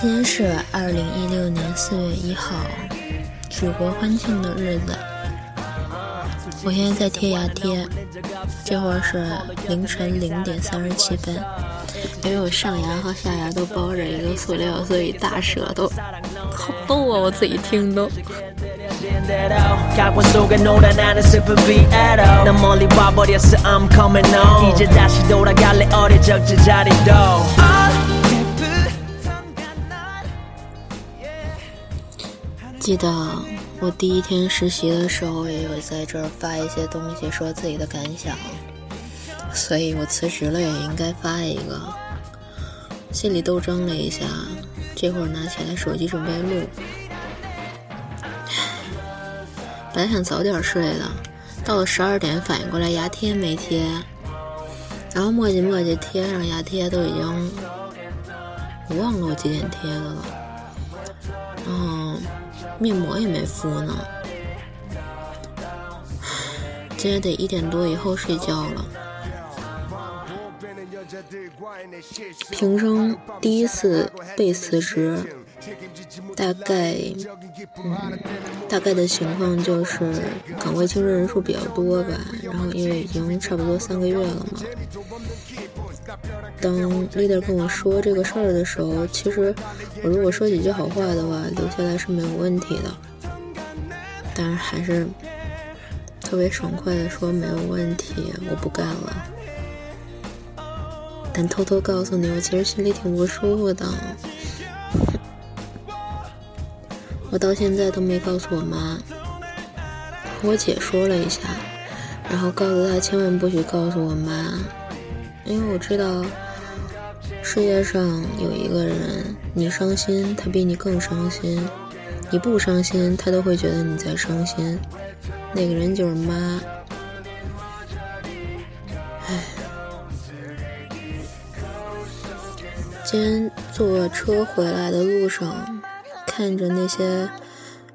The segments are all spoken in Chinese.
今天是二零一六年四月一号，举国欢庆的日子。我现在在贴牙贴，这会儿是凌晨零点三十七分。因为我上牙和下牙都包着一个塑料，所以大舌头好逗啊！我自己听都。记得我第一天实习的时候，也有在这儿发一些东西，说自己的感想，所以我辞职了也应该发一个。心里斗争了一下，这会儿拿起来手机准备录。本来想早点睡的，到了十二点反应过来牙贴没贴，然后磨叽磨叽贴上牙贴都已经，我忘了我几点贴的了。然后面膜也没敷呢，今天得一点多以后睡觉了。平生第一次被辞职，大概，嗯，大概的情况就是岗位竞争人数比较多吧，然后因为已经差不多三个月了嘛。当 leader 跟我说这个事儿的时候，其实我如果说几句好话的话，留下来是没有问题的，但是还是特别爽快的说没有问题，我不干了。但偷偷告诉你，我其实心里挺不舒服的。我到现在都没告诉我妈，我姐说了一下，然后告诉她千万不许告诉我妈，因为我知道世界上有一个人，你伤心，他比你更伤心；你不伤心，他都会觉得你在伤心。那个人就是妈。今天坐车回来的路上，看着那些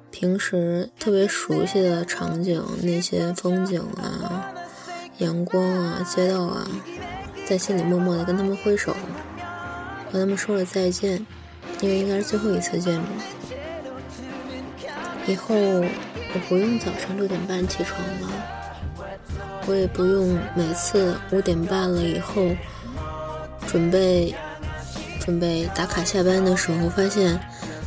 平时特别熟悉的场景，那些风景啊、阳光啊、街道啊，在心里默默的跟他们挥手，和他们说了再见，因为应该是最后一次见面。以后我不用早上六点半起床了，我也不用每次五点半了以后准备。准备打卡下班的时候，发现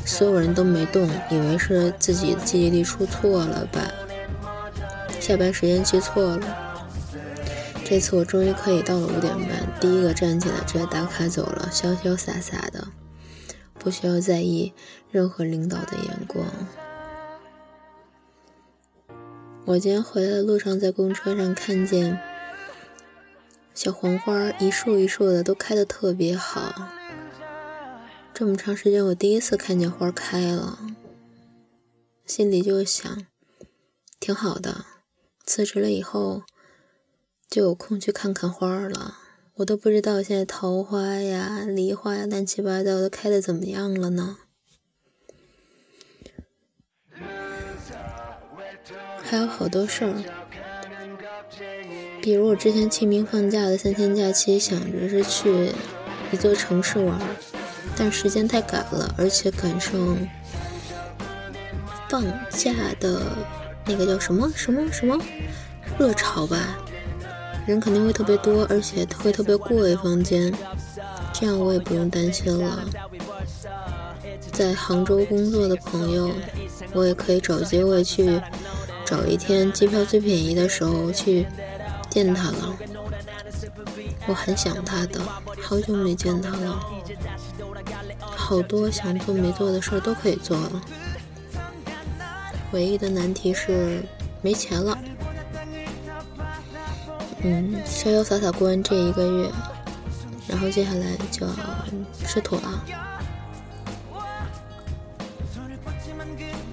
所有人都没动，以为是自己的记忆力出错了吧？下班时间记错了。这次我终于可以到了五点半，第一个站起来直接打卡走了，潇潇洒洒的，不需要在意任何领导的眼光。我今天回来的路上，在公车上看见小黄花一束一束的，都开得特别好。这么长时间，我第一次看见花开了，心里就想，挺好的。辞职了以后，就有空去看看花了。我都不知道现在桃花呀、梨花呀，乱七八糟的开的怎么样了呢？还有好多事儿，比如我之前清明放假的三天假期，想着是去一座城市玩。但时间太赶了，而且赶上放假的那个叫什么什么什么热潮吧，人肯定会特别多，而且会特别贵房间，这样我也不用担心了。在杭州工作的朋友，我也可以找机会去找一天机票最便宜的时候去见他了。我很想他的，好久没见他了。好多想做没做的事儿都可以做了，唯一的难题是没钱了。嗯，潇潇洒洒过完这一个月，然后接下来就要吃土了。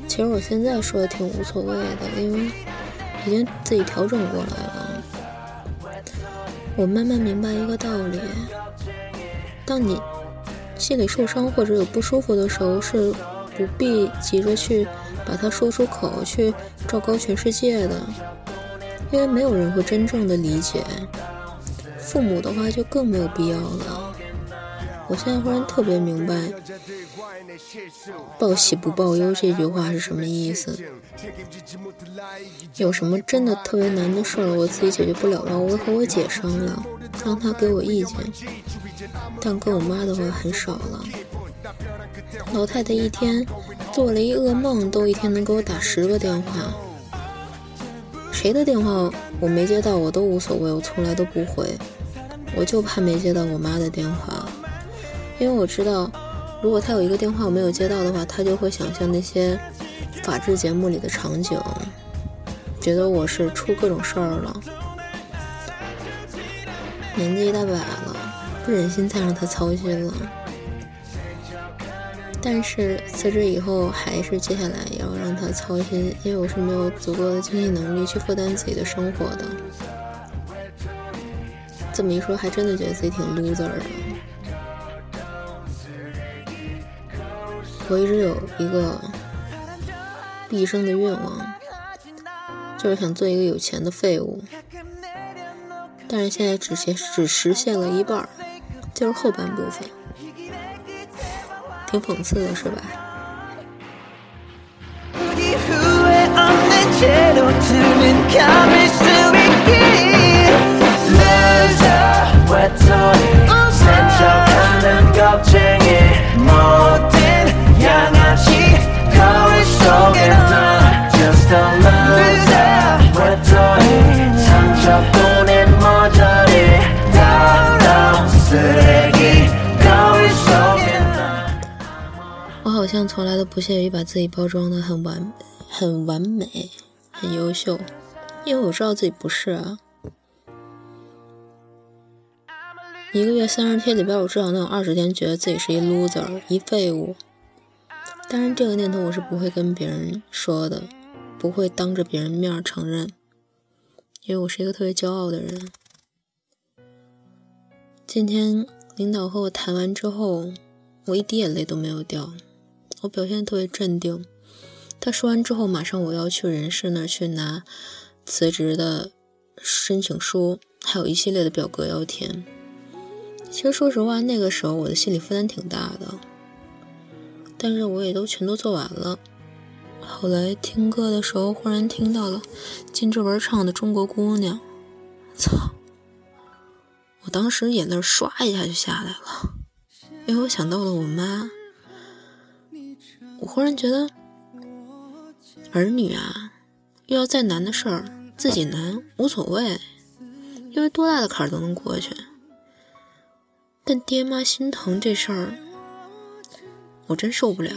其实我现在说的挺无所谓的，因为已经自己调整过来了。我慢慢明白一个道理：当你。心里受伤或者有不舒服的时候，是不必急着去把它说出口，去昭告全世界的，因为没有人会真正的理解。父母的话就更没有必要了。我现在忽然特别明白“报喜不报忧”这句话是什么意思。有什么真的特别难的事儿，我自己解决不了了，我会和我姐商量，让她给我意见。但跟我妈的话很少了。老太太一天做了一噩梦，都一天能给我打十个电话。谁的电话我没接到，我都无所谓，我从来都不回。我就怕没接到我妈的电话，因为我知道，如果他有一个电话我没有接到的话，他就会想象那些法制节目里的场景，觉得我是出各种事儿了。年纪一大把了，不忍心再让他操心了。但是辞职以后，还是接下来要让他操心，因为我是没有足够的经济能力去负担自己的生活的。这么一说，还真的觉得自己挺 loser 的。我一直有一个毕生的愿望，就是想做一个有钱的废物。但是现在只现只实现了一半，就是后半部分，挺讽刺的，是吧？我好像从来都不屑于把自己包装的很完、很完美、很优秀，因为我知道自己不是啊。一个月三十天里边，我至少能有二十天觉得自己是一 loser，一废物。当然，这个念头我是不会跟别人说的，不会当着别人面承认，因为我是一个特别骄傲的人。今天领导和我谈完之后，我一滴眼泪都没有掉，我表现特别镇定。他说完之后，马上我要去人事那儿去拿辞职的申请书，还有一系列的表格要填。其实说实话，那个时候我的心理负担挺大的，但是我也都全都做完了。后来听歌的时候，忽然听到了金志文唱的《中国姑娘》，操！我当时眼泪唰一下就下来了，因为我想到了我妈。我忽然觉得，儿女啊，遇到再难的事儿，自己难无所谓，因为多大的坎儿都能过去。但爹妈心疼这事儿，我真受不了。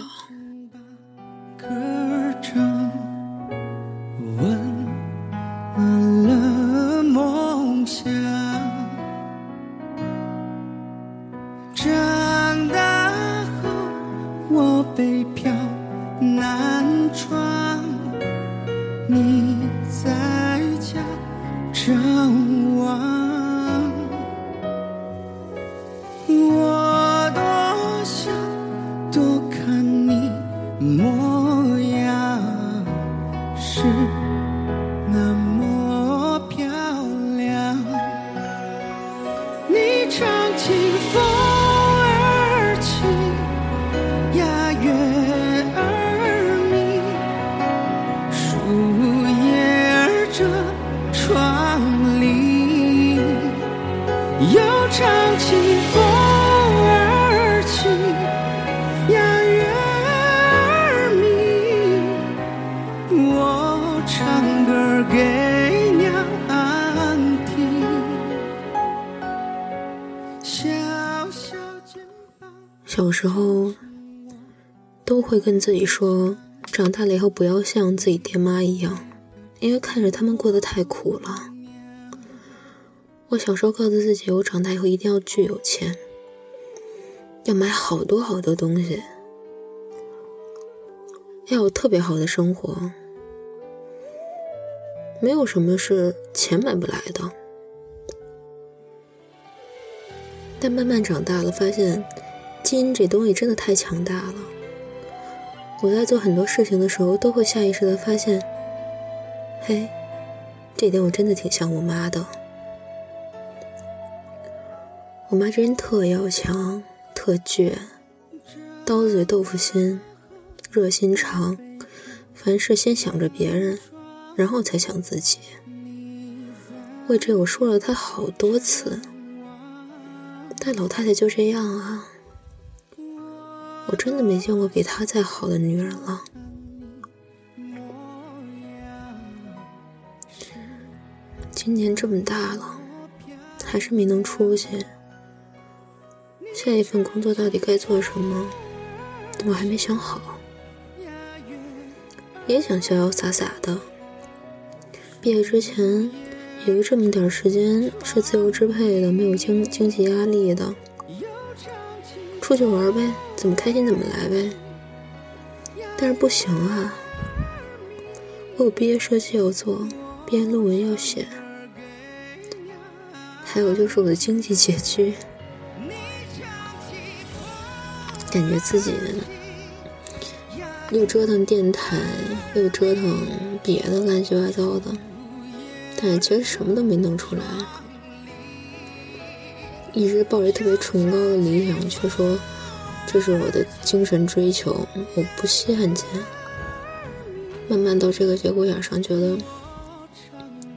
会跟自己说，长大了以后不要像自己爹妈一样，因为看着他们过得太苦了。我小时候告诉自己，我长大以后一定要巨有钱，要买好多好多东西，要有特别好的生活。没有什么是钱买不来的。但慢慢长大了，发现。基因这东西真的太强大了。我在做很多事情的时候，都会下意识的发现，嘿，这点我真的挺像我妈的。我妈这人特要强，特倔，刀子嘴豆腐心，热心肠，凡事先想着别人，然后才想自己。为这我说了她好多次，但老太太就这样啊。我真的没见过比她再好的女人了。今年这么大了，还是没能出息。下一份工作到底该做什么，我还没想好。也想潇潇洒洒的，毕业之前以为这么点时间是自由支配的，没有经经济压力的。出去玩呗，怎么开心怎么来呗。但是不行啊，我有毕业设计要做，毕业论文要写，还有就是我的经济拮据，感觉自己又折腾电台，又折腾别的乱七八糟的，但是其实什么都没弄出来。一直抱着特别崇高的理想，却说这是我的精神追求，我不稀罕钱。慢慢到这个节骨眼上，觉得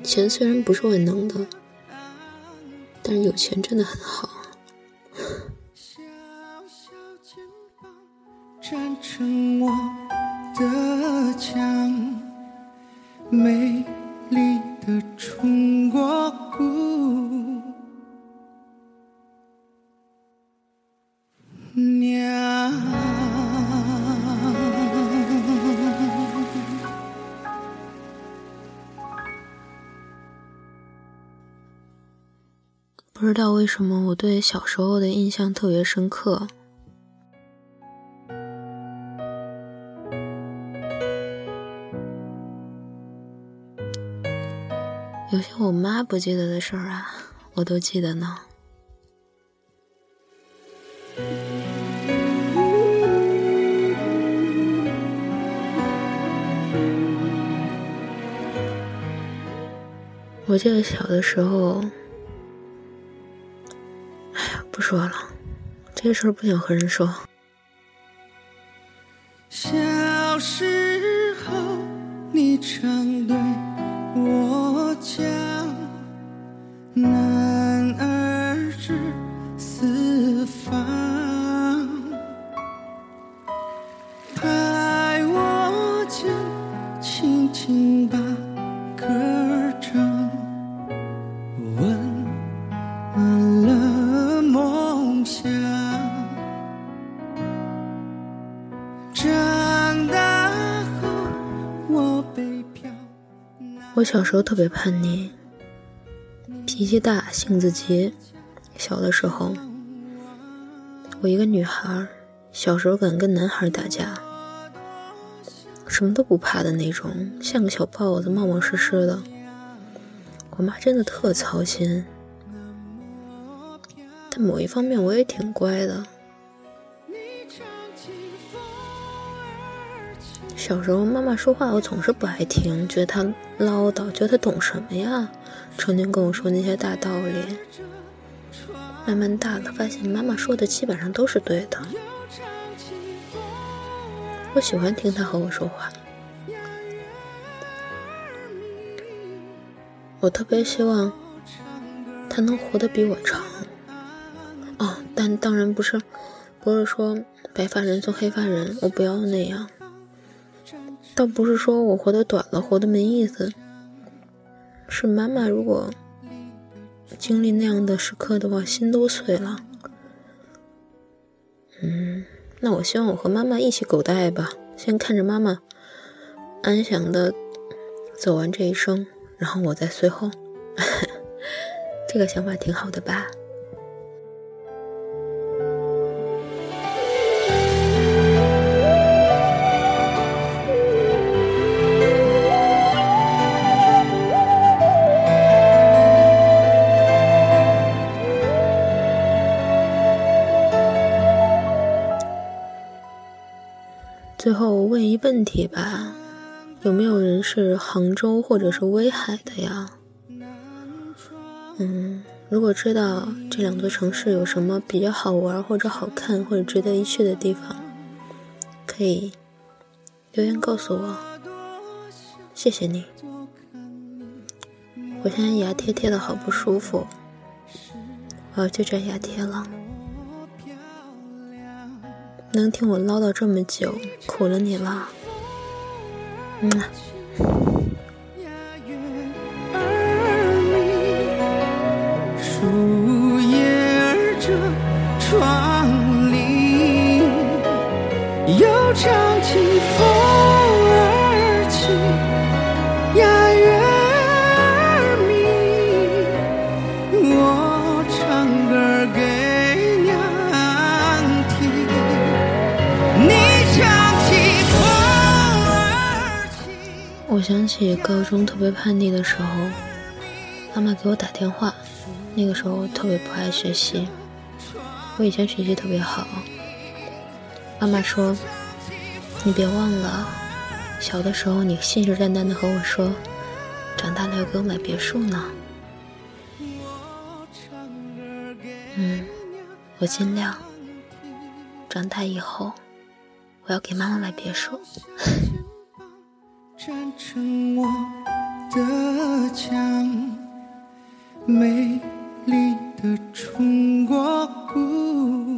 钱虽然不是万能的，但是有钱真的很好。美丽的中国不知道为什么我对小时候的印象特别深刻。有些我妈不记得的事儿啊，我都记得呢。我记得小的时候，不说了，这事儿不想和人说。小时候，你常对我讲，那我小时候特别叛逆，脾气大，性子急。小的时候，我一个女孩，小时候敢跟男孩打架，什么都不怕的那种，像个小豹子，冒冒失失的。我妈真的特操心，但某一方面我也挺乖的。小时候，妈妈说话我总是不爱听，觉得她唠叨，觉得她懂什么呀？成天跟我说那些大道理。慢慢大了，发现妈妈说的基本上都是对的。我喜欢听她和我说话。我特别希望她能活得比我长。哦，但当然不是，不是说白发人送黑发人，我不要那样。倒不是说我活得短了，活得没意思。是妈妈如果经历那样的时刻的话，心都碎了。嗯，那我希望我和妈妈一起狗带吧，先看着妈妈安详的走完这一生，然后我再随后。这个想法挺好的吧？最后问一问题吧，有没有人是杭州或者是威海的呀？嗯，如果知道这两座城市有什么比较好玩或者好看或者值得一去的地方，可以留言告诉我，谢谢你。我现在牙贴贴的好不舒服，我要去摘牙贴了。能听我唠叨这么久，苦了你了。嗯。树叶遮窗棂，又唱起我想起高中特别叛逆的时候，妈妈给我打电话。那个时候特别不爱学习，我以前学习特别好。妈妈说：“你别忘了，小的时候你信誓旦旦的和我说，长大了要给我买别墅呢。”嗯，我尽量。长大以后，我要给妈妈买别墅。站成我的墙，美丽的中国故